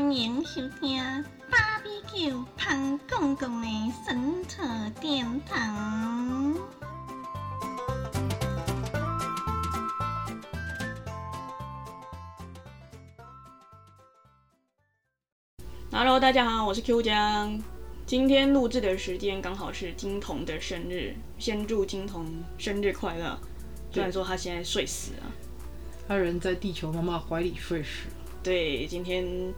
欢迎收听芭比 Q 胖公公的神扯殿堂。Hello，大家好，我是 Q 江。今天录制的时间刚好是金童的生日，先祝金童生日快乐。虽然说他现在睡死了，他人在地球妈妈怀里睡死。对，今天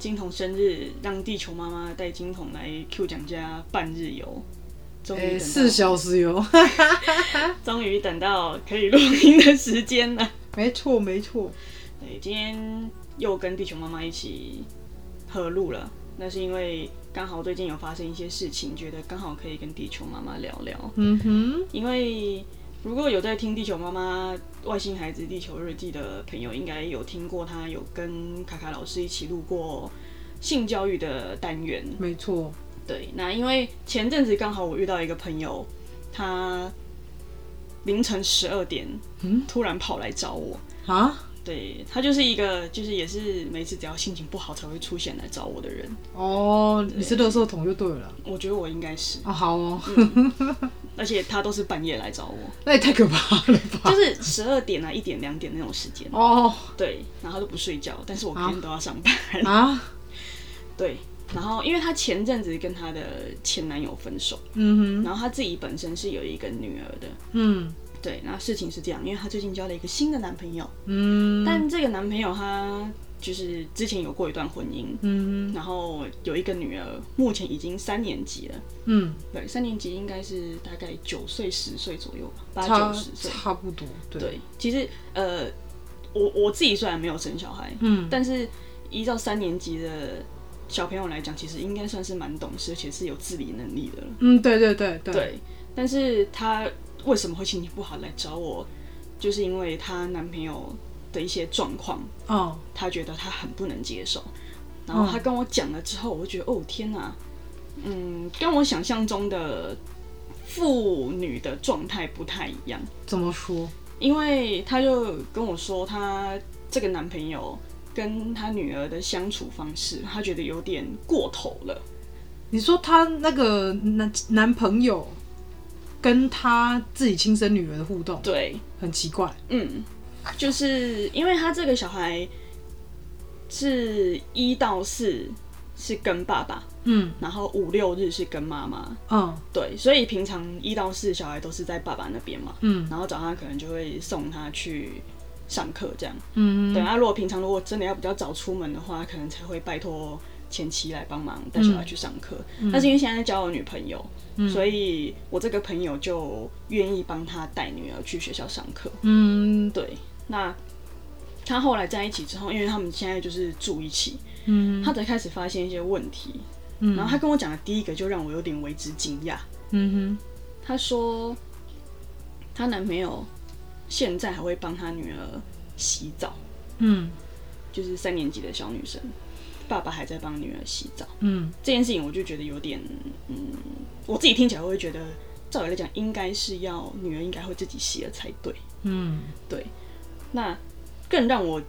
金童生日，让地球妈妈带金童来 Q 蒋家半日游。终于哎、等到四小时游，终于等到可以录音的时间了。没错没错。对，今天又跟地球妈妈一起合录了，那是因为刚好最近有发生一些事情，觉得刚好可以跟地球妈妈聊聊。嗯哼，因为如果有在听地球妈妈外星孩子地球日记的朋友，应该有听过他有跟卡卡老师一起录过性教育的单元。没错。对，那因为前阵子刚好我遇到一个朋友，他凌晨十二点，嗯突然跑来找我。啊？对他就是一个，就是也是每次只要心情不好才会出现来找我的人。哦，你是垃圾桶就对了。我觉得我应该是，哦，好哦，而且他都是半夜来找我，那也太可怕了吧？就是十二点啊、一点、两点那种时间。哦对，然后他都不睡觉，但是我每天都要上班。啊，对，然后因为她前阵子跟她的前男友分手，嗯哼，然后她自己本身是有一个女儿的。嗯对，那事情是这样，因为她最近交了一个新的男朋友，嗯但这个男朋友他就是之前有过一段婚姻，嗯然后有一个女儿，目前已经三年级了。嗯，对，三年级应该是大概九岁、十岁左右吧，八九十岁。差不多。对，对，其实呃，我我自己虽然没有生小孩，嗯但是依照三年级的小朋友来讲，其实应该算是蛮懂事，而且是有自理能力的了。嗯，对对对对。对，但是她为什么会心情不好来找我，就是因为她男朋友的一些状况，哦，他觉得他很不能接受。然后他跟我讲了之后，我就觉得哦天哪，嗯，跟我想象中的妇女的状态不太一样。怎么说？因为他就跟我说，他这个男朋友跟他女儿的相处方式，他觉得有点过头了。你说他那个男男朋友跟他自己亲生女儿的互动，对，很奇怪。嗯，就是因为他这个小孩是一到四是跟爸爸，嗯。然后五六日是跟妈妈，嗯。对，所以平常一到四小孩都是在爸爸那边嘛，嗯。然后早上可能就会送他去上课这样。嗯。对，那如果平常如果真的要比较早出门的话，可能才会拜托前妻来帮忙带小孩去上课。但是因为现在交了女朋友，所以我这个朋友就愿意帮他带女儿去学校上课。嗯。对，那他后来在一起之后，因为他们现在就是住一起，嗯他才开始发现一些问题。嗯然后他跟我讲的第一个就让我有点为之惊讶。嗯哼他说，她男朋友现在还会帮他女儿洗澡，嗯就是三年级的小女生，爸爸还在帮女儿洗澡。嗯这件事情我就觉得有点，嗯，我自己听起来会觉得，照理来讲应该是要女儿应该会自己洗了才对。嗯对，那更让我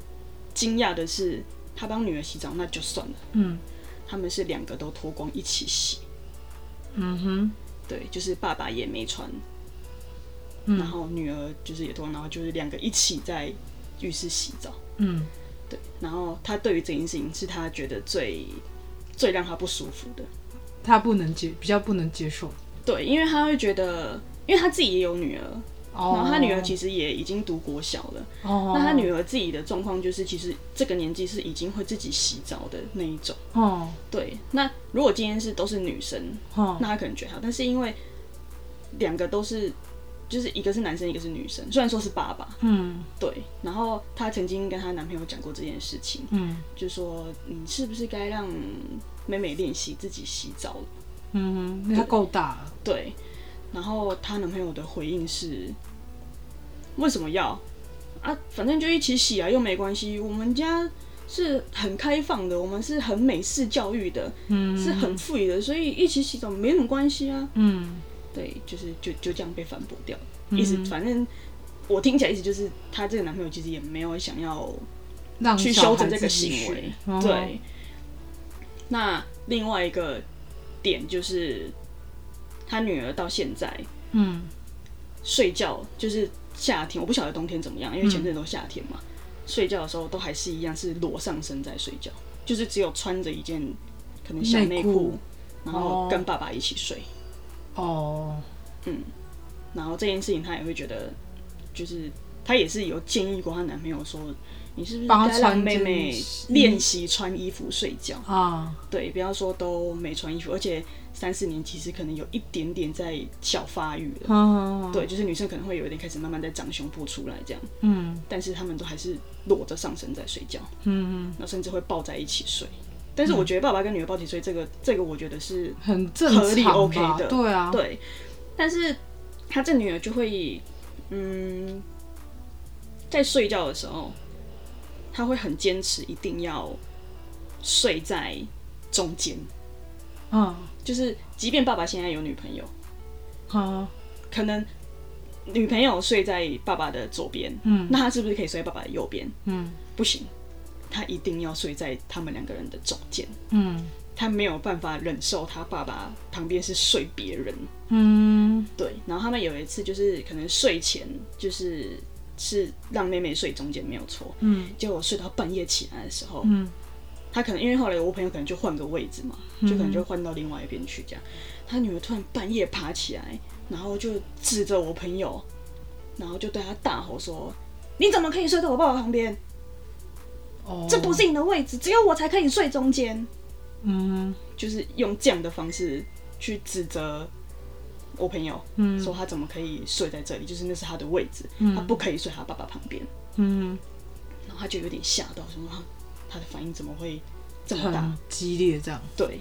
惊讶的是，他帮女儿洗澡那就算了，嗯。他们是两个都脱光一起洗，嗯哼。对，就是爸爸也没穿，嗯。然后女儿就是也脱光，然后就是两个一起在浴室洗澡，嗯。对，然后他对于这件事情是他觉得最最让他不舒服的，他不能接，比较不能接受。对，因为他会觉得，因为他自己也有女儿，哦然后他女儿其实也已经读国小了。哦，那他女儿自己的状况就是，其实这个年纪是已经会自己洗澡的那一种。哦对，那如果今天是都是女生，哦那他可能觉得好，但是因为两个都是，就是一个是男生，一个是女生，虽然说是爸爸，嗯对，然后她曾经跟她男朋友讲过这件事情，嗯就说你是不是该让妹妹练习自己洗澡了？嗯哼，那他够大了。对，然后她男朋友的回应是：为什么要啊？反正就一起洗啊，又没关系。我们家是很开放的，我们是很美式教育的，嗯是很富裕的，所以一起洗澡没什么关系啊。嗯对，就是就就这样被反驳掉。意思反正我听起来意思就是，她这个男朋友其实也没有想要让去修正这个行为对，那另外一个点就是，他女儿到现在嗯。睡觉，就是夏天，我不晓得冬天怎么样，因为前阵都夏天嘛，睡觉的时候都还是一样是裸上身在睡觉，就是只有穿着一件可能小内裤，然后跟爸爸一起睡。哦，嗯。然后这件事情她也会觉得，就是她也是有建议过她男朋友说，你是不是该让妹妹练习穿衣服睡觉？啊，对，不要说都没穿衣服，而且三四年其实可能有一点点在小发育了。嗯，对，就是女生可能会有一点开始慢慢在长胸部出来这样，嗯。但是他们都还是裸着上身在睡觉，嗯，嗯，那甚至会抱在一起睡。但是我觉得爸爸跟女儿抱起睡，这个这个我觉得是很合理 OK 的。对啊，对，但是他这女儿就会，嗯，在睡觉的时候，他会很坚持一定要睡在中间，嗯。就是即便爸爸现在有女朋友，好，可能女朋友睡在爸爸的左边，嗯。那他是不是可以睡在爸爸的右边？嗯。不行，他一定要睡在他们两个人的中间。嗯。他没有办法忍受他爸爸旁边是睡别人，嗯。对。然后他们有一次就是可能睡前就是是让妹妹睡中间没有错，嗯结果睡到半夜起来的时候，嗯他可能因为后来我朋友可能就换个位置嘛，就可能就换到另外一边去这样。他女儿突然半夜爬起来，然后就指着我朋友，然后就对他大吼说：“你怎么可以睡在我爸爸旁边？哦，这不是你的位置，只有我才可以睡中间。”嗯就是用这样的方式去指责我朋友，嗯说他怎么可以睡在这里，就是那是他的位置，嗯他不可以睡他爸爸旁边。嗯，然后他就有点吓到，说他他的反应怎么会这么大？激烈这样，对，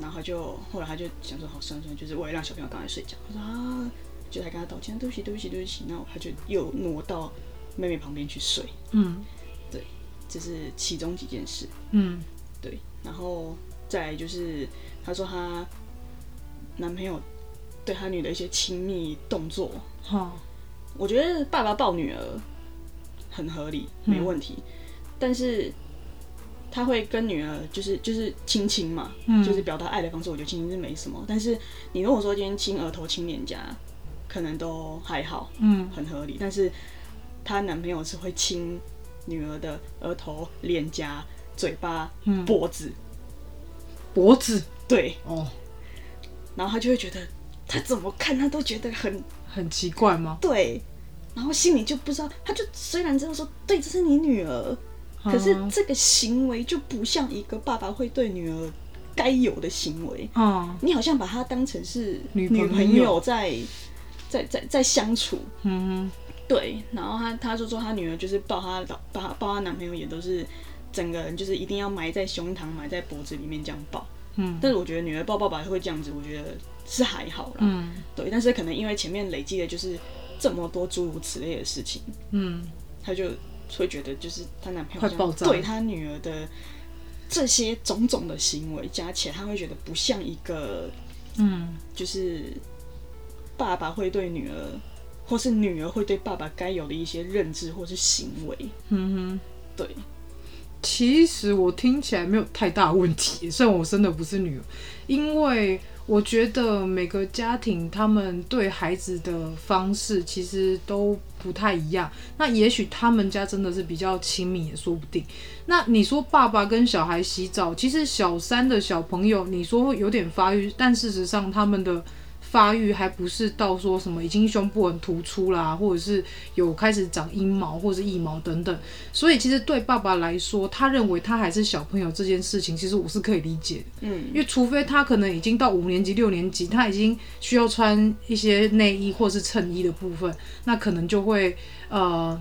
然后他就后来他就想说，好算了算了，就是为了让小朋友赶快睡觉。他说啊，就还跟他道歉，对不起对不起对不起。然后他就又挪到妹妹旁边去睡，嗯对这是其中几件事。嗯对，然后再就是她说她男朋友对他女的一些亲密动作，哈，我觉得爸爸抱女儿很合理，没问题，但是他会跟女儿就是就是亲亲嘛，嗯。就是表达爱的方式，我觉得亲亲是没什么。但是你如果说今天亲额头、亲脸颊，可能都还好，嗯。很合理。但是她男朋友是会亲女儿的额头、脸颊、嘴巴、嗯。脖子，脖子？对，哦，然后他就会觉得他怎么看他都觉得很很奇怪吗？对，然后心里就不知道，他就虽然知道说对，这是你女儿，可是嗯这个行为就不像一个爸爸会对女儿该有的行为。嗯你好像把她当成是女朋友在在在在相处，嗯对。然后他他就说他女儿就是抱她老抱她抱她男朋友也都是整个人就是一定要埋在胸膛埋在脖子里面这样抱。嗯但是我觉得女儿抱爸爸会这样子，我觉得是还好啦。嗯对，但是可能因为前面累积的就是这么多诸如此类的事情，嗯她就会觉得就是她男朋友对她女儿的这些种种的行为加起来，她会觉得不像一个嗯就是爸爸会对女儿，或是女儿会对爸爸该有的一些认知或是行为。嗯哼。对，其实我听起来没有太大问题，虽然我生的不是女儿，因为我觉得每个家庭他们对孩子的方式其实都不太一样。那也许他们家真的是比较亲密，也说不定。那你说爸爸跟小孩洗澡，其实小三的小朋友，你说有点发育，但事实上他们的发育还不是到说什么已经胸部很突出啦，或者是有开始长阴毛或者是腋毛等等。所以其实对爸爸来说，他认为他还是小朋友这件事情，其实我是可以理解的。嗯因为除非他可能已经到五年级、六年级，他已经需要穿一些内衣或是衬衣的部分，那可能就会呃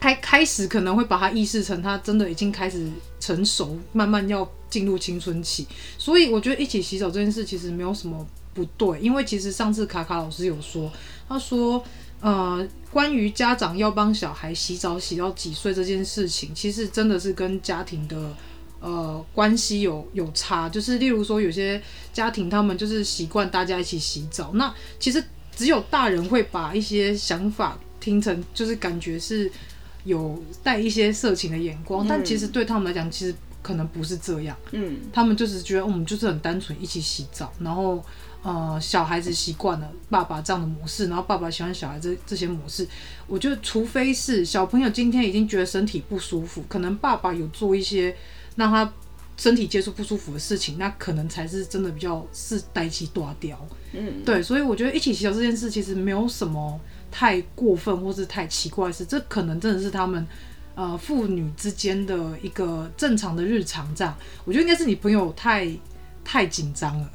开开始可能会把他意识成他真的已经开始成熟，慢慢要进入青春期。所以我觉得一起洗澡这件事其实没有什么不对，因为其实上次卡卡老师有说，他说。呃，关于家长要帮小孩洗澡洗到几岁这件事情，其实真的是跟家庭的呃关系有有差，就是例如说有些家庭他们就是习惯大家一起洗澡，那其实只有大人会把一些想法听成就是感觉是有带一些色情的眼光，但其实对他们来讲，其实可能不是这样，嗯，他们就是觉得我们就是很单纯一起洗澡，然后呃小孩子习惯了爸爸这样的模式，然后爸爸喜欢小孩子这些模式。我觉得除非是小朋友今天已经觉得身体不舒服，可能爸爸有做一些让他身体接触不舒服的事情，那可能才是真的比较是呆鸡大雕。嗯，对，所以我觉得一起洗澡这件事其实没有什么太过分或是太奇怪的事，这可能真的是他们呃父女之间的一个正常的日常这样。我觉得应该是你朋友太太紧张了。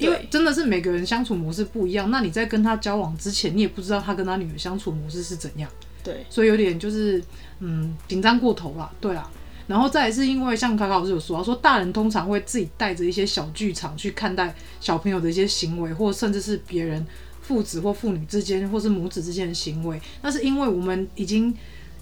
因为真的是每个人相处模式不一样，那你在跟他交往之前，你也不知道他跟他女儿相处模式是怎样，对，所以有点就是嗯紧张过头啦，对啊。然后再来是因为像卡卡老师有说到，说大人通常会自己带着一些小剧场去看待小朋友的一些行为，或甚至是别人父子或父女之间，或是母子之间的行为。那是因为我们已经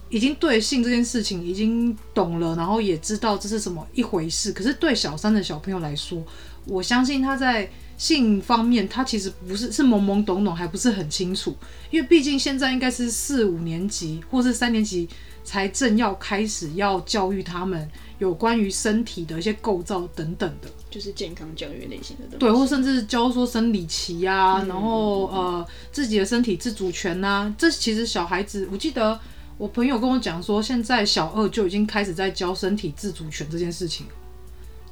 已经对性这件事情已经懂了，然后也知道这是什么一回事。可是对小三的小朋友来说，我相信他在性方面，他其实不是是懵懵懂懂，还不是很清楚。因为毕竟现在应该是四五年级或是三年级才正要开始要教育他们有关于身体的一些构造等等的。就是健康教育类型的东西。对，或甚至教说生理期啊，嗯然后呃自己的身体自主权呐、这其实小孩子，我记得我朋友跟我讲说，现在小二就已经开始在教身体自主权这件事情了。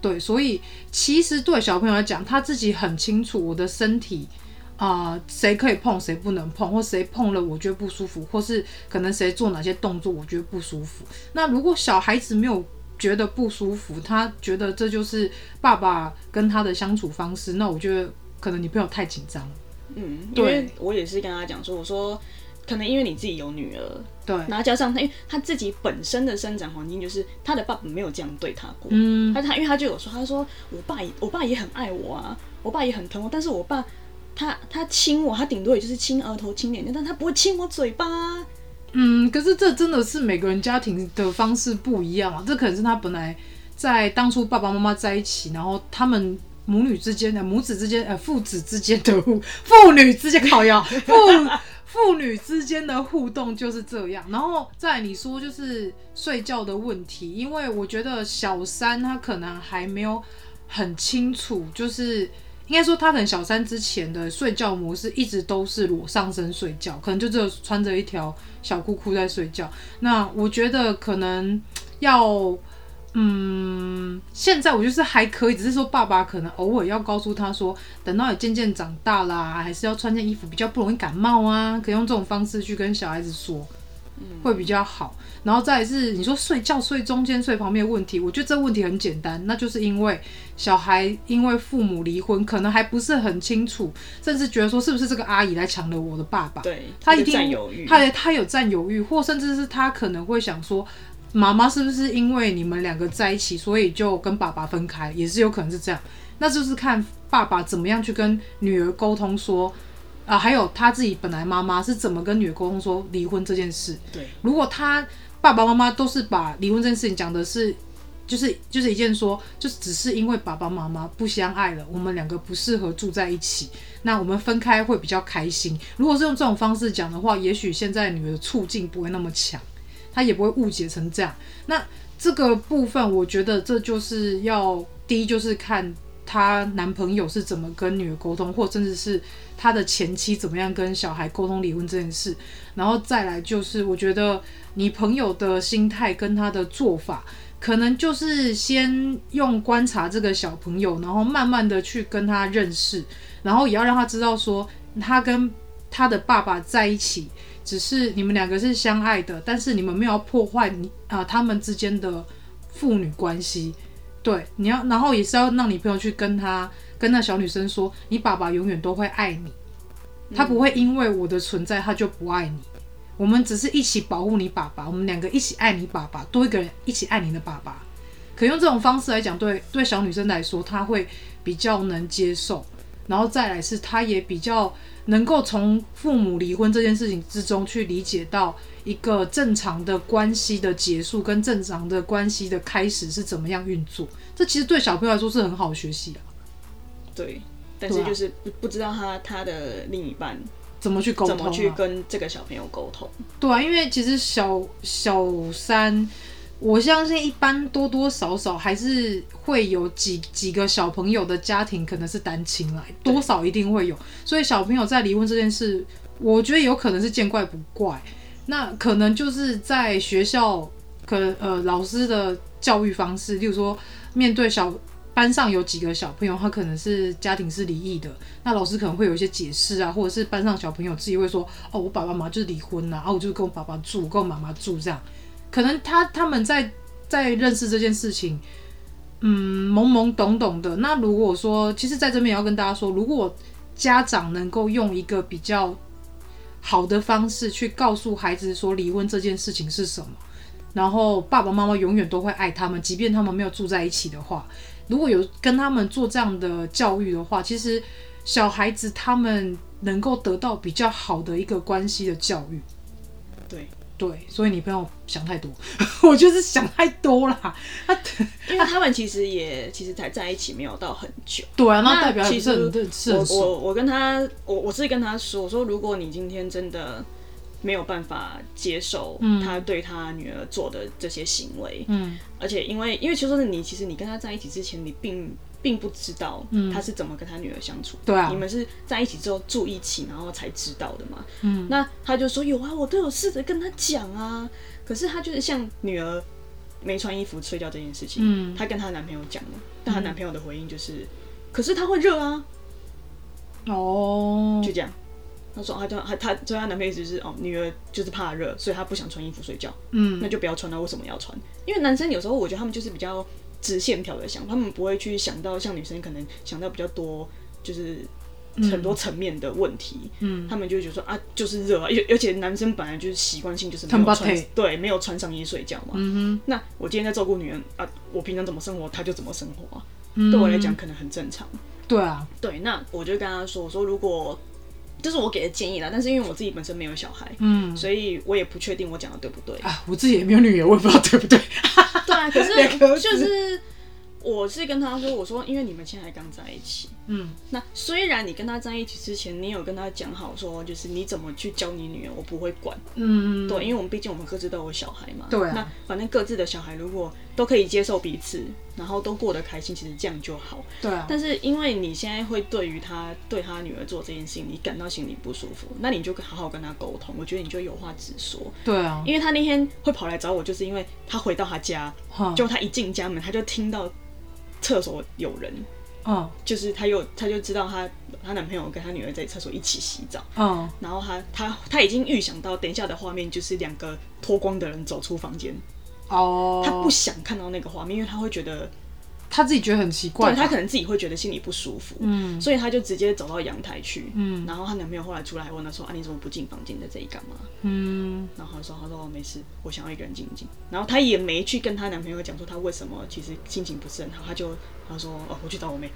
对，所以其实对小朋友来讲，他自己很清楚我的身体啊，谁、可以碰，谁不能碰，或谁碰了我觉得不舒服，或是可能谁做哪些动作我觉得不舒服。那如果小孩子没有觉得不舒服，他觉得这就是爸爸跟他的相处方式，那我觉得可能你朋友太紧张了。嗯，因对为我也是跟他讲说，我说可能因为你自己有女儿，对，然后加上他，因为他自己本身的生长环境就是他的爸爸没有这样对他过，嗯，他他因为他就有说，他说我爸也我爸也很爱我啊，我爸也很疼我，但是我爸他他亲我，他顶多也就是亲额头、亲脸颊，但他不会亲我嘴巴。啊。嗯，可是这真的是每个人家庭的方式不一样啊，这可能是他本来在当初爸爸妈妈在一起，然后他们母女之间的母子之间呃父子之间的互父女之间靠腰父父女之间的互动就是这样。然后再你说就是睡觉的问题，因为我觉得小三他可能还没有很清楚，就是。应该说，他可能小三之前的睡觉模式一直都是裸上身睡觉，可能就只有穿着一条小裤裤在睡觉。那我觉得可能要，嗯，现在我就是还可以，只是说爸爸可能偶尔要告诉他说，等到你渐渐长大啦，还是要穿件衣服，比较不容易感冒啊，可以用这种方式去跟小孩子说，会比较好。然后再是你说睡觉睡中间睡旁边的问题，我觉得这问题很简单，那就是因为小孩因为父母离婚，可能还不是很清楚，甚至觉得说是不是这个阿姨来抢了我的爸爸，对，他一定这个占有他有占有欲，或甚至是他可能会想说，妈妈是不是因为你们两个在一起，所以就跟爸爸分开，也是有可能是这样。那就是看爸爸怎么样去跟女儿沟通说，啊、还有他自己本来妈妈是怎么跟女儿沟通说离婚这件事。对，如果他爸爸妈妈都是把离婚这件事情讲的是，就是就是一件说，就是只是因为爸爸妈妈不相爱了，我们两个不适合住在一起，那我们分开会比较开心。如果是用这种方式讲的话，也许现在女儿的处境不会那么强，他也不会误解成这样。那这个部分，我觉得这就是要第一就是看她男朋友是怎么跟女儿沟通，或甚至是她的前妻怎么样跟小孩沟通离婚这件事。然后再来就是，我觉得你朋友的心态跟他的做法，可能就是先用观察这个小朋友，然后慢慢的去跟他认识，然后也要让他知道说，他跟他的爸爸在一起，只是你们两个是相爱的，但是你们没有破坏你啊、他们之间的父女关系。对，你要，然后也是要让你朋友去跟他跟那小女生说，你爸爸永远都会爱你，他不会因为我的存在他就不爱你。我们只是一起保护你爸爸，我们两个一起爱你爸爸，多一个人一起爱你的爸爸。可用这种方式来讲，对对小女生来说，她会比较能接受。然后再来是，他也比较能够从父母离婚这件事情之中去理解到一个正常的关系的结束跟正常的关系的开始是怎么样运作。这其实对小朋友来说是很好的学习啊，对，但是就是不不知道他他的另一半怎么去沟通、啊，怎么去跟这个小朋友沟通。对啊，因为其实小小三我相信一般多多少少还是会有几几个小朋友的家庭可能是单亲来，多少一定会有。所以小朋友在离婚这件事，我觉得有可能是见怪不怪。那可能就是在学校，可呃老师的教育方式，例如说面对小班上有几个小朋友，他可能是家庭是离异的，那老师可能会有一些解释啊，或者是班上小朋友自己会说，哦，我爸爸妈妈就是离婚了，啊，我就跟我爸爸住，跟我妈妈住这样。可能他他们在在认识这件事情，嗯，懵懵懂懂的。那如果说，其实在这边也要跟大家说，如果家长能够用一个比较好的方式去告诉孩子说离婚这件事情是什么，然后爸爸妈妈永远都会爱他们，即便他们没有住在一起的话，如果有跟他们做这样的教育的话，其实小孩子他们能够得到比较好的一个关系的教育。对，对，所以你不要想太多，我就是想太多啦。他因为他们其实也其实才在一起没有到很久。对啊，那那代表其实我。我我跟他，我我是跟他说，我说如果你今天真的没有办法接受他对他女儿做的这些行为，嗯而且因为因为其实说是你，其实你跟他在一起之前，你并并不知道他是怎么跟他女儿相处。对啊你们是在一起之后住一起，然后才知道的嘛。嗯，那他就说有啊，我都有试着跟他讲啊，可是他就是像女儿没穿衣服睡觉这件事情，嗯她跟她男朋友讲了，但她男朋友的回应就是，可是他会热啊，哦，就这样。他说他就他他所以她男朋友意思是哦，女儿就是怕热，所以她不想穿衣服睡觉，嗯那就不要穿了。为什么要穿？因为男生有时候我觉得他们就是比较直线条的想，他们不会去想到像女生可能想到比较多，就是很多层面的问题。嗯，他们就会觉得说啊，就是热啊，而而且男生本来就是习惯性就是没穿有穿对没有穿上衣睡觉嘛。嗯那我今天在照顾女人啊，我平常怎么生活，她就怎么生活对我来讲可能很正常。对啊，对，那我就跟他说，我说如果这是我给的建议啦，但是因为我自己本身没有小孩，嗯所以我也不确定我讲的对不对。啊，我自己也没有女儿，我也不知道对不对。对啊，可是就是我是跟他说，我说因为你们现在刚在一起，嗯。那虽然你跟他在一起之前，你有跟他讲好说，就是你怎么去教你女儿，我不会管。嗯，对，因为我们毕竟我们各自都有小孩嘛。对啊。那反正各自的小孩如果都可以接受彼此，然后都过得开心，其实这样就好。对啊，但是因为你现在会对于他对他女儿做这件事情，你感到心里不舒服，那你就好好跟他沟通。我觉得你就有话直说，对啊，因为他那天会跑来找我，就是因为他回到他家，就他一进家门，他就听到厕所有人，嗯。就是他又他就知道他她男朋友跟他女儿在厕所一起洗澡，嗯，然后他他他已经预想到等一下的画面就是两个脱光的人走出房间，哦，他不想看到那个画面，因为他会觉得，他自己觉得很奇怪，对他可能自己会觉得心里不舒服，嗯。所以他就直接走到阳台去，嗯。然后她男朋友后来出来问她说啊你怎么不进房间，在这里干嘛？嗯。然后她说她说哦没事，我想要一个人静一静。然后她也没去跟她男朋友讲说她为什么其实心情不是很好，她就她说哦我去找我妹，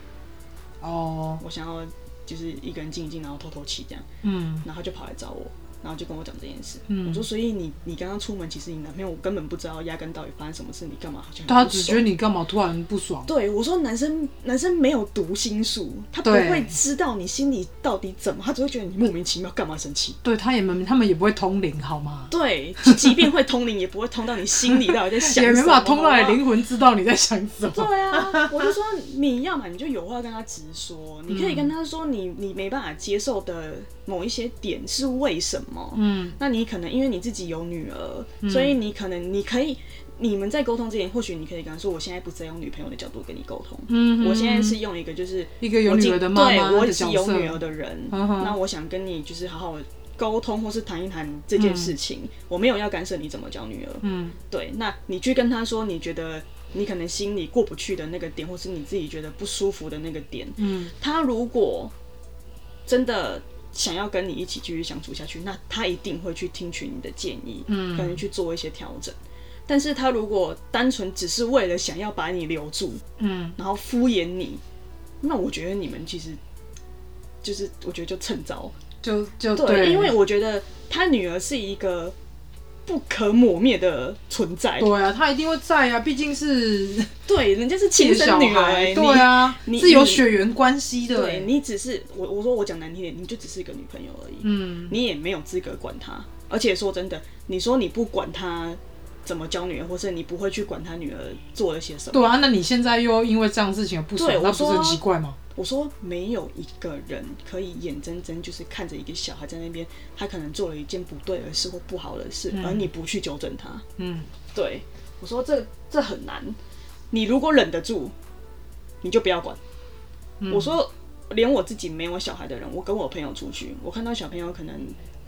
哦。我想要就是一个人静一静，然后透透气这样。嗯。然后他就跑来找我，然后就跟我讲这件事。嗯我说，所以你你刚刚出门，其实你男朋友根本不知道压根到底发生什么事，你干嘛好像他只觉得你干嘛突然不爽？对我说，男生男生没有读心术，他不会知道你心里到底怎么，他只会觉得你莫名其妙干嘛生气。对他也没他们也不会通灵好吗？对，即便会通灵，也不会通到你心里到底在想什么。也没办法通到你灵魂，知道你在想什么。对啊，我就说你要嘛你就有话跟他直说，你可以跟他说你你没办法接受的某一些点是为什么。嗯。那你可能因为你自己有女儿，所以你可能你可以，你们在沟通之前，或许你可以跟他说，我现在不是在用女朋友的角度跟你沟通，嗯，我现在是用一个就是一个有女儿的妈妈对我是有女儿的人，那我想跟你就是好好沟通，或是谈一谈这件事情，我没有要干涉你怎么教女儿，嗯。对，那你去跟他说，你觉得你可能心里过不去的那个点，或是你自己觉得不舒服的那个点，嗯。他如果真的想要跟你一起继续相处下去，那他一定会去听取你的建议，嗯可能去做一些调整。但是他如果单纯只是为了想要把你留住，嗯，然后敷衍你，那我觉得你们其实就是我觉得就趁早。就就对，因为我觉得他女儿是一个不可磨灭的存在。对啊，他一定会在啊，毕竟是 对，人家是亲生女儿、孩，欸，对啊，你是有血缘关系的对欸。你只是我我说我讲难听点，你就只是一个女朋友而已，嗯你也没有资格管他。而且说真的，你说你不管她怎么教女儿，或是你不会去管他女儿做了些什么。对啊，那你现在又因为这样的事情而不爽那不是很说奇怪吗？我说没有一个人可以眼睁睁就是看着一个小孩在那边，他可能做了一件不对的事或不好的事，而你不去纠正他。嗯，对，我说这这很难。你如果忍得住，你就不要管。嗯我说，连我自己没有小孩的人，我跟我朋友出去，我看到小朋友可能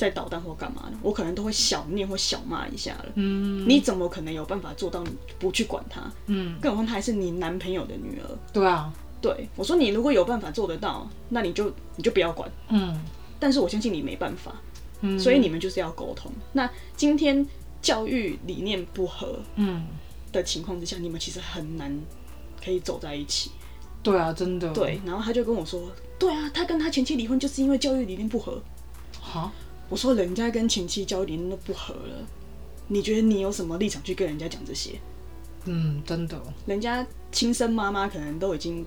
在捣蛋或干嘛的，我可能都会小念或小骂一下了。嗯你怎么可能有办法做到你不去管他？嗯，更何况她还是你男朋友的女儿。对啊，对我说，你如果有办法做得到，那你就你就不要管。嗯但是我相信你没办法，嗯，所以你们就是要沟通。那今天教育理念不合嗯，的情况之下，你们其实很难可以走在一起。对啊，真的，对，然后他就跟我说，对啊，他跟他前妻离婚就是因为教育理念不合。哈，我说人家跟前妻交点都不合了，你觉得你有什么立场去跟人家讲这些？嗯，真的，人家亲生妈妈可能都已经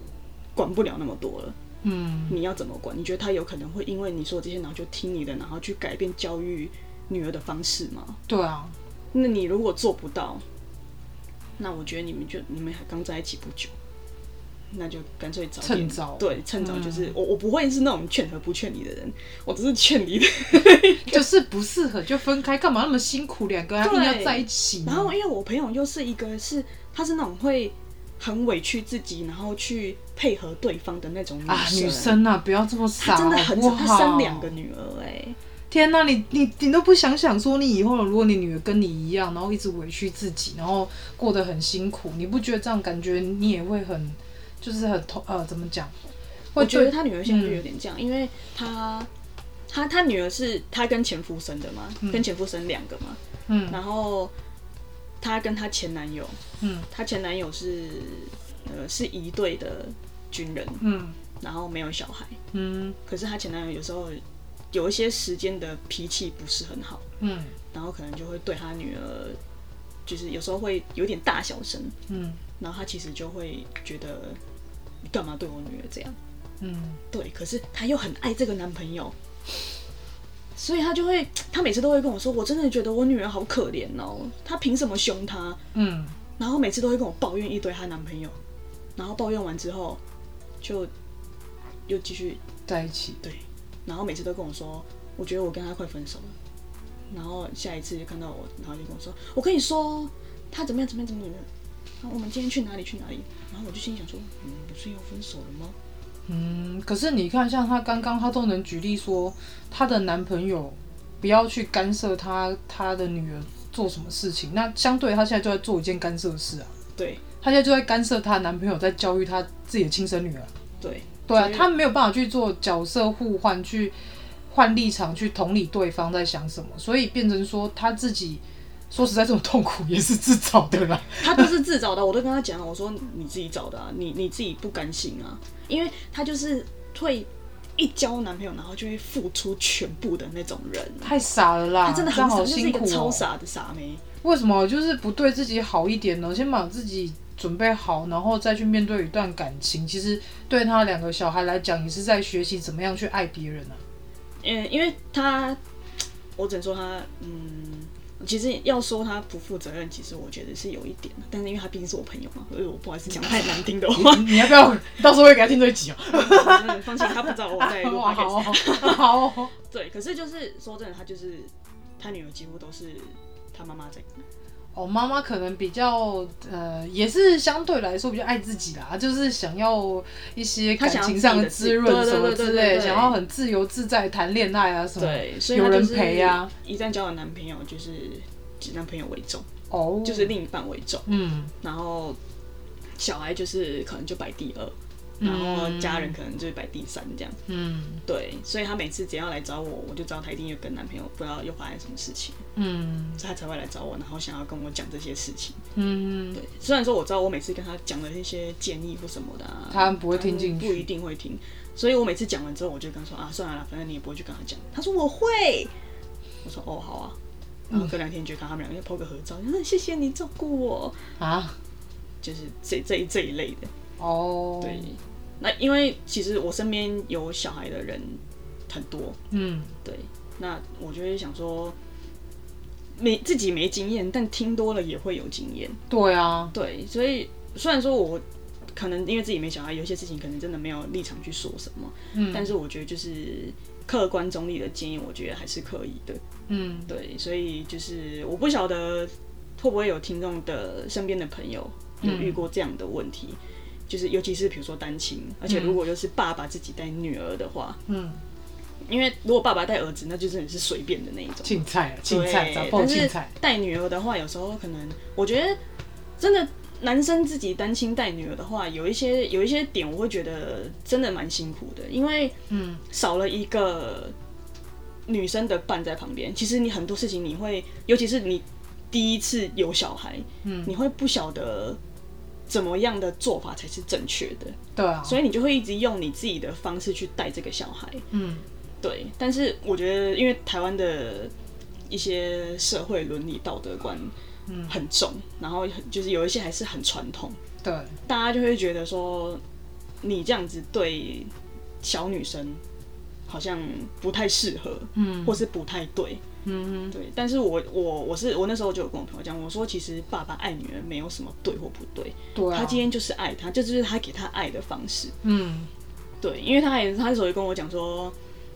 管不了那么多了，嗯你要怎么管？你觉得他有可能会因为你说这些，然后就听你的，然后去改变教育女儿的方式吗？对啊，那你如果做不到，那我觉得你们就你们还刚在一起不久，那就干脆早点趁早对，趁早就是、我我不会是那种劝和不劝离的人，我只是劝离的。就是不适合就分开，干嘛那么辛苦？两个人硬要在一起？然后因为我朋友又是一个是她是那种会很委屈自己，然后去配合对方的那种女啊，生。女生啊，不要这么傻，真的很好生两个女儿哎、天呐，你你你都不想想说，你以后如果你女儿跟你一样，然后一直委屈自己，然后过得很辛苦，你不觉得这样感觉你也会很，就是很痛呃，怎么讲？我觉得他女儿现在就有点这样，因为她她她女儿是她跟前夫生的嘛，跟前夫生两个嘛，嗯。然后她跟她前男友，嗯。她前男友是呃是一队的军人，嗯。然后没有小孩，嗯。可是她前男友有时候有一些时间的脾气不是很好，嗯。然后可能就会对她女儿，就是有时候会有点大小声，嗯然后他其实就会觉得你干嘛对我女儿这样？嗯对，可是他又很爱这个男朋友，所以他就会，他每次都会跟我说，我真的觉得我女儿好可怜哦，她凭什么凶她？嗯，然后每次都会跟我抱怨一堆她男朋友，然后抱怨完之后就又继续在一起，对，然后每次都跟我说，我觉得我跟他快分手了。然后下一次就看到我，然后就跟我说，我跟你说，他怎么样怎么样怎么样。然后我们今天去哪里去哪里？然后我就心里想说，你们，不是要分手了吗？嗯，可是你看，像她刚刚，她都能举例说，她的男朋友不要去干涉她她的女儿做什么事情，那相对她现在就在做一件干涉的事啊，对她现在就在干涉她男朋友在教育她自己的亲生女儿。对对啊所，以他没有办法去做角色互换，去换立场，去同理对方在想什么，所以变成说他自己说实在，这种痛苦也是自找的啦。他都是自找的，我都跟他讲，我说你自己找的啊，你你自己不甘心啊，因为他就是会一交男朋友，然后就会付出全部的那种人。太傻了啦，他真的很傻，就是一个辛苦哦。超傻的傻妹。为什么就是不对自己好一点呢？先把自己准备好，然后再去面对一段感情。其实对他两个小孩来讲，也是在学习怎么样去爱别人啊。嗯，因为他，我只能说他，嗯，其实要说他不负责任，其实我觉得是有一点的，但是因为他毕竟是我朋友嘛，所以我不好意思讲太难听的话。你要不要 到时候会给他听这一集哦？嗯放心，他不知道我在录哇。好哦好哦。对，可是就是说真的，他就是他女儿几乎都是他妈妈在顾。哦，妈妈可能比较呃，也是相对来说比较爱自己啦，就是想要一些感情上的滋润什么之类，想要很自由自在谈恋爱啊什么，对，所以有人陪啊。一旦交了男朋友，就是以男朋友为重，哦，就是另一半为重，嗯，然后小孩就是可能就摆第二，然后家人可能就是摆第三这样。嗯对，所以她每次只要来找我，我就知道她一定又跟男朋友不知道又发生什么事情，嗯所以她才会来找我，然后想要跟我讲这些事情。嗯，对，虽然说我知道我每次跟她讲的一些建议或什么的、啊，她不会听进去不一定会听。所以我每次讲完之后，我就跟她说啊，算了啦，反正你也不会去跟她讲。她说我会，我说哦好啊。然后隔两天就看他们两个就 po 个合照，嗯，谢谢你照顾我，啊，就是这这一这一类的。哦，对，那因为其实我身边有小孩的人很多，嗯。对，那我就会想说，没自己没经验，但听多了也会有经验。对啊，对，所以虽然说我可能因为自己没小孩，有些事情可能真的没有立场去说什么，嗯，但是我觉得就是客观中立的建议，我觉得还是可以的。嗯，对，所以就是我不晓得会不会有听众的身边的朋友有遇过这样的问题，就是尤其是比如说单亲，而且如果又是爸爸自己带女儿的话，嗯，因为如果爸爸带儿子，那就真的是随便的那一种。青菜，青菜，但是青菜，带女儿的话，有时候可能我觉得真的男生自己单亲带女儿的话，有一些有一些点，我会觉得真的蛮辛苦的，因为嗯。少了一个女生的伴在旁边，其实你很多事情你会，尤其是你第一次有小孩，嗯。你会不晓得怎么样的做法才是正确的，对啊，所以你就会一直用你自己的方式去带这个小孩。嗯。对，但是我觉得，因为台湾的一些社会伦理道德观很重，然后就是有一些还是很传统，对，大家就会觉得说你这样子对小女生好像不太适合，嗯。或是不太对。嗯对，但是我我我是我那时候就有跟我朋友讲，我说其实爸爸爱女儿没有什么对或不对，对啊，他今天就是爱她，这就是他给她爱的方式。嗯。对，因为他也他那时候也跟我讲说，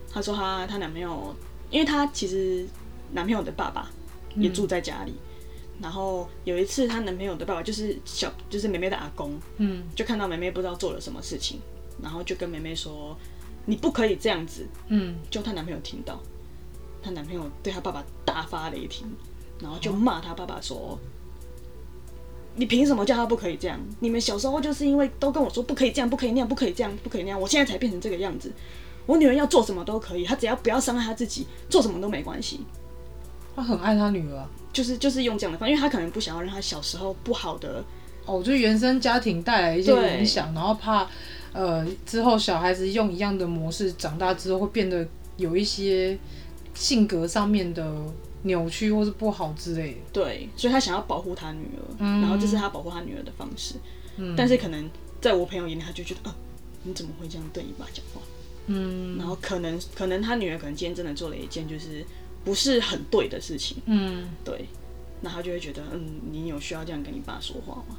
他说他他男朋友，因为他其实男朋友的爸爸也住在家里，然后有一次她男朋友的爸爸就是小就是妹妹的阿公，嗯。就看到妹妹不知道做了什么事情，然后就跟妹妹说你不可以这样子，嗯，就她男朋友听到，她男朋友对她爸爸大发雷霆，然后就骂她爸爸说。你凭什么叫她不可以这样？你们小时候就是因为都跟我说不可以这样，不可以那样，不可以这样，不可以那样，我现在才变成这个样子。我女儿要做什么都可以，她只要不要伤害她自己，做什么都没关系。他很爱他女儿啊。就是就是用这样的方式，因为他可能不想要让她小时候不好的，哦，就原生家庭带来一些影响，然后怕呃之后小孩子用一样的模式长大之后会变得有一些性格上面的扭曲或是不好之类的。对，所以他想要保护他女儿，嗯然后这是他保护他女儿的方式。嗯但是可能在我朋友眼里，他就觉得，呃，你怎么会这样对你爸讲话？嗯然后可能可能他女儿可能今天真的做了一件就是不是很对的事情，嗯对，那他就会觉得，嗯，你有需要这样跟你爸说话吗？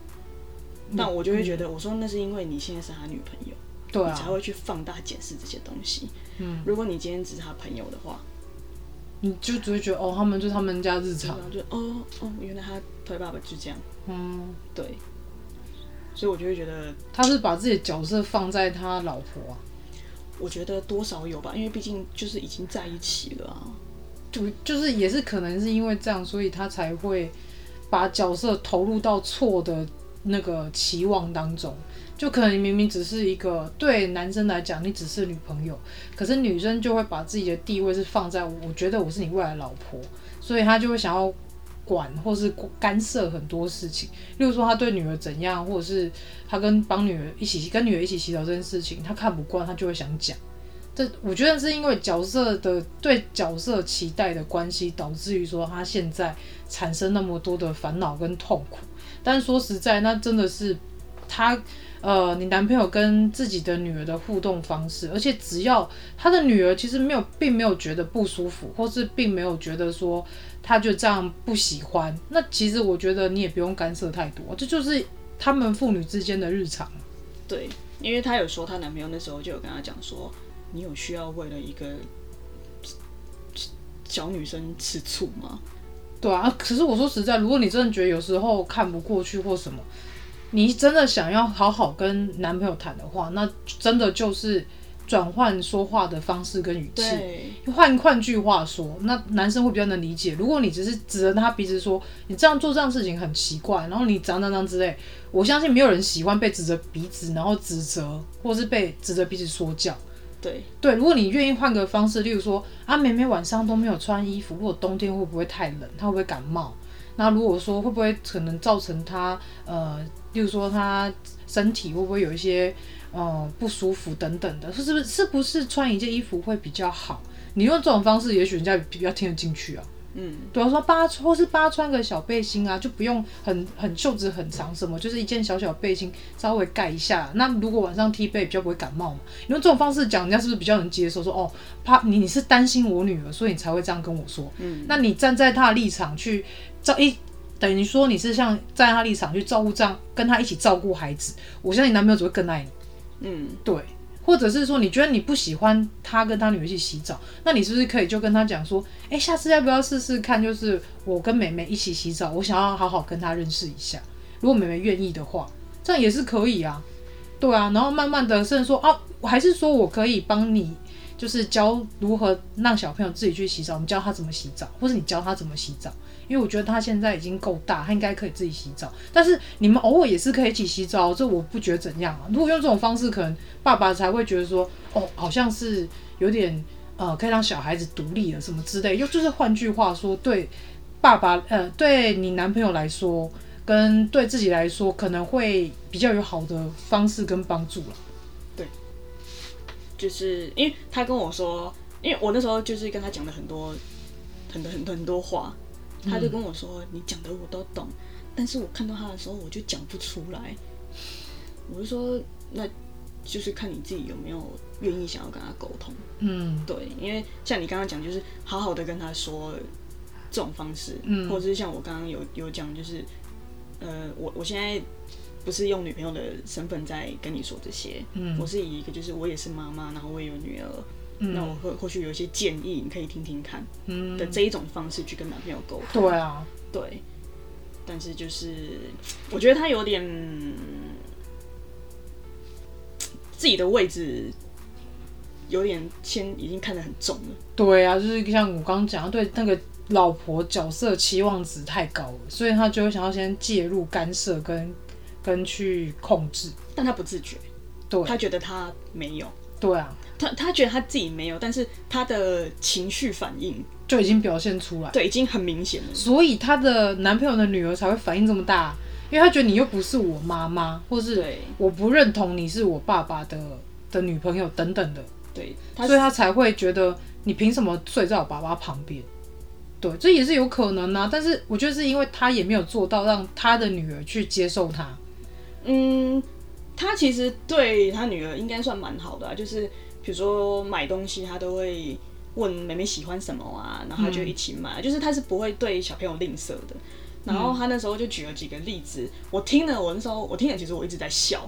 那我就会觉得，我说那是因为你现在是他女朋友，对啊。你才，会去放大检视这些东西。嗯，如果你今天只是他朋友的话，你就只会觉得哦，他们就是他们家日常，就哦哦，原来他推爸爸就这样，嗯，对，所以我就会觉得，他是把自己的角色放在他老婆啊，我觉得多少有吧，因为毕竟就是已经在一起了啊。就就是也是可能是因为这样，所以他才会把角色投入到错的那个期望当中。就可能你明明只是一个对男生来讲，你只是女朋友，可是女生就会把自己的地位是放在我觉得我是你未来老婆，所以她就会想要管或是干涉很多事情。例如说，他对女儿怎样，或者是他跟帮女儿一起跟女儿一起洗澡这件事情，他看不惯，他就会想讲。这我觉得是因为角色的对角色期待的关系，导致于说他现在产生那么多的烦恼跟痛苦。但说实在，那真的是他呃，你男朋友跟自己的女儿的互动方式，而且只要他的女儿其实没有，并没有觉得不舒服，或是并没有觉得说他就这样不喜欢，那其实我觉得你也不用干涉太多，这就是他们父女之间的日常。对，因为她有说她男朋友那时候就有跟她讲说，你有需要为了一个小女生吃醋吗？对啊，可是我说实在，如果你真的觉得有时候看不过去或什么，你真的想要好好跟男朋友谈的话，那真的就是转换说话的方式跟语气。换换句话说，那男生会比较能理解。如果你只是指着他鼻子说你这样做这样事情很奇怪，然后你怎样怎样之类，我相信没有人喜欢被指着鼻子，然后指责，或是被指着鼻子说教。对，对，如果你愿意换个方式，例如说啊，妹妹晚上都没有穿衣服，如果冬天会不会太冷？她会不会感冒？那如果说会不会可能造成她呃，例如说她身体会不会有一些呃不舒服等等的？是不是是不是穿一件衣服会比较好？你用这种方式，也许人家比较听得进去啊。嗯，比方，说扒或是扒穿个小背心啊，就不用很很袖子很长什么，就是一件小小背心稍微盖一下。那如果晚上踢背比较不会感冒嘛，你用这种方式讲，人家是不是比较能接受？说哦，怕你你是担心我女儿，所以你才会这样跟我说。嗯，那你站在他的立场去照一，等于说你是像站在他立场去照顾这样跟他一起照顾孩子，我相信男朋友只会更爱你。嗯，对，或者是说你觉得你不喜欢他跟他女儿一起洗澡，那你是不是可以就跟他讲说，哎、下次要不要试试看？就是我跟妹妹一起洗澡，我想要好好跟她认识一下。如果妹妹愿意的话，这样也是可以啊。对啊，然后慢慢的，甚至说啊，我还是说我可以帮你，就是教如何让小朋友自己去洗澡，我们教他怎么洗澡，或是你教他怎么洗澡。因为我觉得他现在已经够大，他应该可以自己洗澡。但是你们偶尔也是可以一起洗澡，这我不觉得怎样啊。如果用这种方式，可能爸爸才会觉得说，哦，好像是有点呃，可以让小孩子独立了什么之类。又就是换句话说，对爸爸呃，对你男朋友来说，跟对自己来说，可能会比较有好的方式跟帮助了。对就是因为他跟我说，因为我那时候就是跟他讲了很多很多很多很多话，他就跟我说、你讲的我都懂，但是我看到他的时候我就讲不出来，我就说那就是看你自己有没有愿意想要跟他沟通。嗯。对，因为像你刚刚讲，就是好好的跟他说这种方式，嗯。或者是像我刚刚有有讲，就是呃，我我现在不是用女朋友的身份在跟你说这些，嗯。我是以一个就是我也是妈妈，然后我也有女儿，嗯。那我或或许有一些建议，你可以听听看嗯。的这一种方式去跟男朋友沟通，对啊，对，但是就是我觉得他有点自己的位置。有点先已经看得很重了，对啊，就是像我刚刚讲的，对那个老婆角色期望值太高了，所以他就会想要先介入干涉跟跟去控制。但他不自觉，对，他觉得他没有，对啊，他他觉得他自己没有，但是他的情绪反应就已经表现出来，对已经很明显了。所以她的男朋友的女儿才会反应这么大，因为他觉得你又不是我妈妈，或是我不认同你是我爸爸的的女朋友等等的，对，所以他才会觉得你凭什么睡在我爸爸旁边？对，这也是有可能啊。但是我觉得是因为他也没有做到让他的女儿去接受他。嗯，他其实对他女儿应该算蛮好的、啊，就是比如说买东西，他都会问妹妹喜欢什么啊，然后他就一起买，就是他是不会对小朋友吝啬的。然后他那时候就举了几个例子，我听了，我那时候我听了，其实我一直在笑，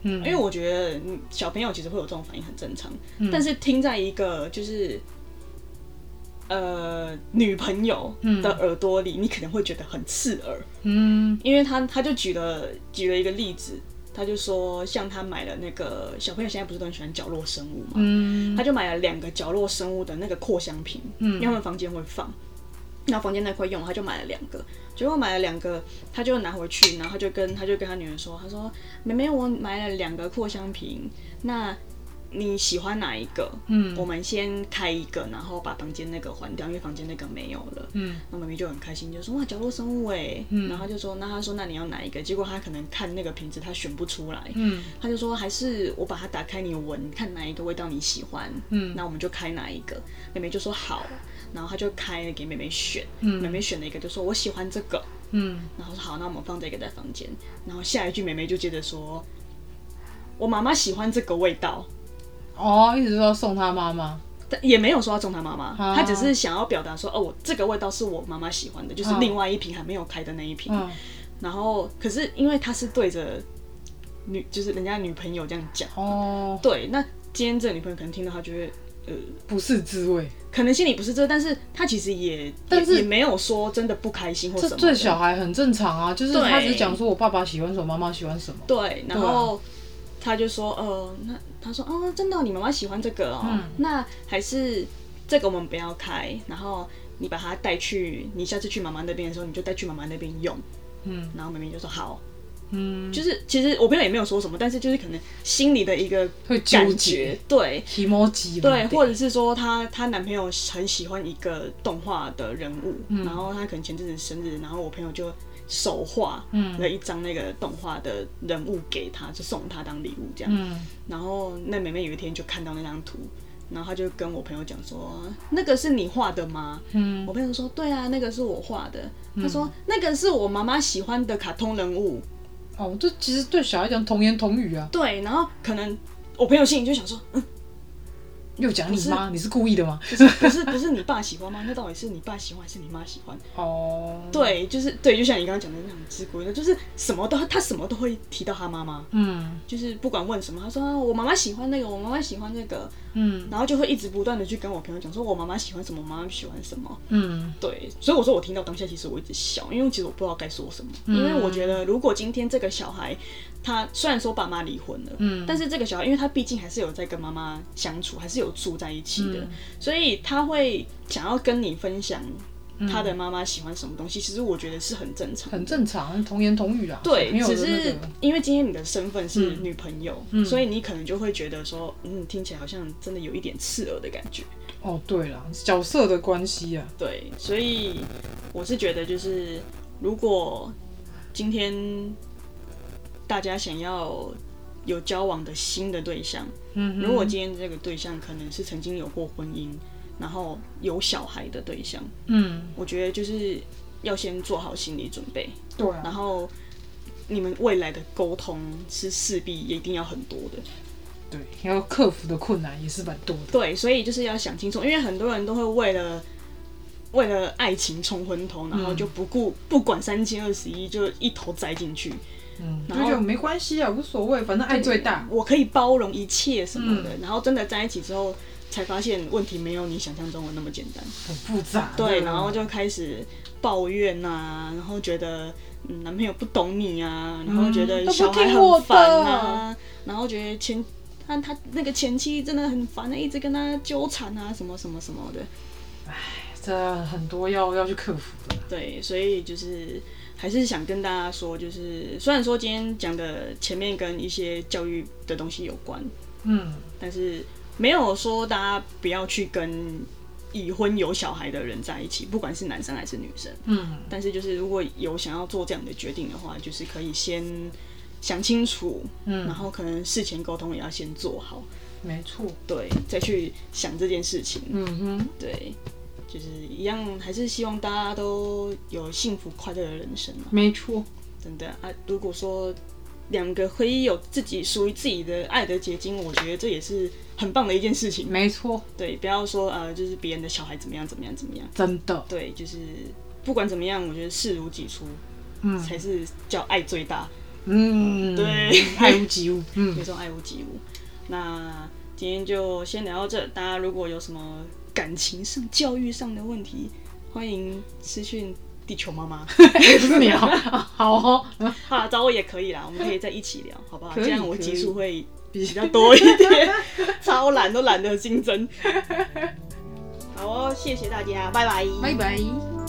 嗯。因为我觉得嗯小朋友其实会有这种反应很正常，但是听在一个就是呃女朋友的耳朵里，你可能会觉得很刺耳，嗯。因为他他就举了举了一个例子，他就说像他买了那个小朋友现在不是都很喜欢角落生物嘛，嗯。他就买了两个角落生物的那个扩香瓶，因为他们房间会放，然后房间那块用，他就买了两个，结果买了两个，他就拿回去，然后他就跟他就跟他女儿说，他说妹妹我买了两个扩香瓶，那你喜欢哪一个？嗯。我们先开一个，然后把房间那个还掉，因为房间那个没有了。嗯。那妹妹就很开心，就说哇角落生物哎，嗯。然后他就说那他说那你要哪一个？结果他可能看那个瓶子他选不出来，嗯。他就说还是我把它打开你闻，看哪一个味道你喜欢，嗯。那我们就开哪一个。妹妹就说好，然后他就开了给妹妹选，嗯。妹妹选了一个就说我喜欢这个，嗯。然后说好，那我们放这个在房间，然后下一句妹妹就接着说，我妈妈喜欢这个味道。哦，一直说送他妈妈。但也没有说要送他妈妈，啊他只是想要表达说，哦，我这个味道是我妈妈喜欢的，就是嗯另外一瓶还没有开的那一瓶。嗯然后，可是因为他是对着女，就是人家女朋友这样讲，哦，对，那今天这个女朋友可能听到，她觉得，呃，不是滋味。可能心里不是这，但是她其实也，但是也也没有说真的不开心或什么的。这对小孩很正常啊，就是对他只是讲说我爸爸喜欢什么，妈妈喜欢什么。对，然后他就说，呃，那他说，哦，真的哦、你妈妈喜欢这个哦，嗯。那还是这个我们不要开，然后你把它带去，你下次去妈妈那边的时候，你就带去妈妈那边用。嗯。然后妹妹就说好，嗯，就是其实我朋友也没有说什么，但是就是可能心里的一个会纠感结觉，对。emoji 对，或者是说她她男朋友很喜欢一个动画的人物，嗯。然后她可能前阵子生日，然后我朋友就手画嗯了一张那个动画的人物给他，就送他当礼物这样。嗯然后那妹妹有一天就看到那张图，然后她就跟我朋友讲说：“那个是你画的吗？”嗯我朋友说：“对啊，那个是我画的。”他说：“那个是我妈妈喜欢的卡通人物。哦，这其实对小孩讲童言童语啊”，对，然后可能我朋友心里就想说：“嗯，又讲你是妈，你是故意的吗？不是不是不是你爸喜欢吗？那到底是你爸喜欢还是你妈喜欢？”哦，，对，就是对，就像你刚刚讲的那种自古的，就是什么都他什么都会提到他妈妈，嗯就是不管问什么，他说、啊、我妈妈喜欢那个，我妈妈喜欢那个，嗯然后就会一直不断的去跟我朋友讲说我妈妈喜欢什么，我妈妈喜欢什么。嗯对，所以我说我听到当下其实我一直笑，因为其实我不知道该说什么，嗯因为我觉得如果今天这个小孩他虽然说爸妈离婚了，嗯。但是这个小孩因为他毕竟还是有在跟妈妈相处，还是有住在一起的，嗯。所以他会想要跟你分享他的妈妈喜欢什么东西，其实我觉得是很正常，很正常，童言童语啊。对只是因为今天你的身份是嗯。女朋友，嗯。所以你可能就会觉得说，嗯，听起来好像真的有一点刺耳的感觉。哦，对了，角色的关系啊，对，所以我是觉得，就是如果今天大家想要有交往的新的对象，嗯，如果今天这个对象可能是曾经有过婚姻，然后有小孩的对象，嗯，我觉得就是要先做好心理准备，对啊，然后你们未来的沟通是势必一定要很多的。对，要克服的困难也是蛮多的。对，所以就是要想清楚，因为很多人都会为了为了爱情冲昏头，然后就不顾、不管三七二十一，就一头栽进去。嗯，然后就觉得没关系啊，无所谓，反正爱最大。我可以包容一切什么的，然后真的在一起之后，才发现问题没有你想象中的那么简单。很复杂的。对，然后就开始抱怨呐、然后觉得嗯男朋友不懂你啊，然后觉得小孩很烦的啊，然后觉得前他他那个前妻真的很烦啊，一直跟他纠缠啊，什么什么什么的。这很多要要去克服的。对，所以就是还是想跟大家说，就是虽然说今天讲的前面跟一些教育的东西有关，嗯，但是没有说大家不要去跟已婚有小孩的人在一起，不管是男生还是女生。嗯，但是就是如果有想要做这样的决定的话，就是可以先想清楚，嗯。然后可能事前沟通也要先做好，没错。对，再去想这件事情，嗯哼，对，就是一样，还是希望大家都有幸福快乐的人生嘛，没错。真的啊。如果说两个可以有自己属于自己的爱的结晶，我觉得这也是很棒的一件事情。没错，对，不要说呃，就是别人的小孩怎么样怎么样怎么样，真的。对，就是不管怎么样，我觉得视如己出嗯才是叫爱最大。嗯，对爱屋及乌。嗯有，种爱屋及乌。那今天就先聊到这，大家如果有什么感情上、教育上的问题，欢迎私讯地球妈妈。不 是你啊，好哦。好，找我也可以啦，我们可以在一起聊，好不好？这样我集数会比较多一点，超懒都懒得竞争。好哦，谢谢大家，拜拜。拜拜。